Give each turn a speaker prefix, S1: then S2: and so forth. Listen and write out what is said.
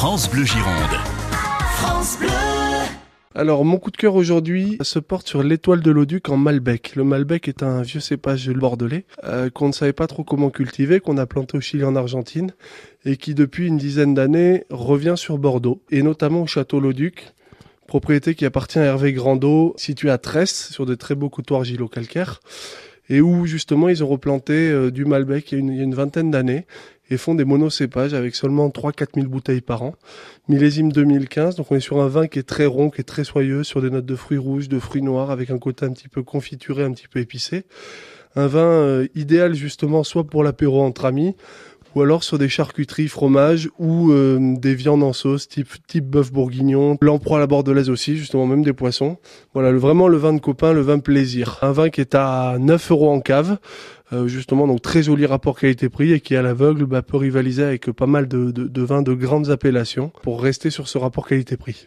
S1: France Bleu Gironde. France Bleu.
S2: Alors, mon coup de cœur aujourd'hui se porte sur l'étoile de l'Auduc en Malbec. Le Malbec est un vieux cépage bordelais euh, qu'on ne savait pas trop comment cultiver, qu'on a planté au Chili en Argentine et qui depuis une dizaine d'années revient sur Bordeaux et notamment au château l'Auduc propriété qui appartient à Hervé Grandot, située à Tresse, sur de très beaux coutoirs gilo-calcaires, et où justement ils ont replanté euh, du Malbec il y, a une, vingtaine d'années, et font des monocépages avec seulement 3-4 000 bouteilles par an. Millésime 2015, donc on est sur un vin qui est très rond, qui est très soyeux, sur des notes de fruits rouges, de fruits noirs, avec un côté un petit peu confituré, un petit peu épicé. Un vin euh, idéal justement soit pour l'apéro entre amis, ou alors sur des charcuteries, fromages ou euh, des viandes en sauce type type bœuf bourguignon, l'emploi à la bordelaise aussi, justement même des poissons. Voilà, vraiment le vin de copain, le vin plaisir. Un vin qui est à 9 euros en cave, euh, justement donc très joli rapport qualité-prix et qui à l'aveugle bah, peut rivaliser avec pas mal de vins de grandes appellations pour rester sur ce rapport qualité-prix.